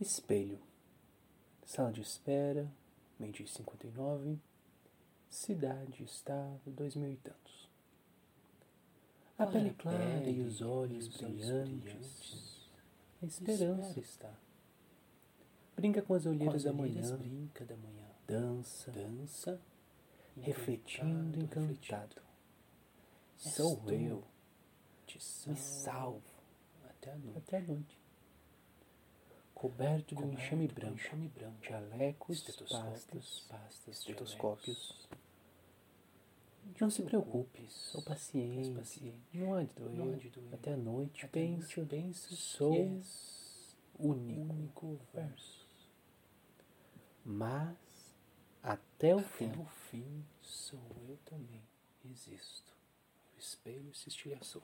Espelho. Sala de espera, meio-dia e 59. Cidade, estado, dois mil e tantos. A Olha pele clara pele e os olhos os olhos brilhantes. brilhantes. A esperança Espera. está. Brinca com as Com olheiras as da orelhas manhã. brinca da manhã. Dança, Dança, refletindo, encantado, encantado. Sou eu, Te me salvo salvo até a noite. até a noite. Coberto de um enxame branco, enxame branco. jalecos, Estetoscópios, pastas, pastas, estetoscópios. Não se preocupe, sou paciente, paciente. não há de doer. Não há de doer. Até a noite Até penso, penso sou único. único verso. Mas até o Até fim, o fim sou eu também. Existo. O espelho se estilhaçou.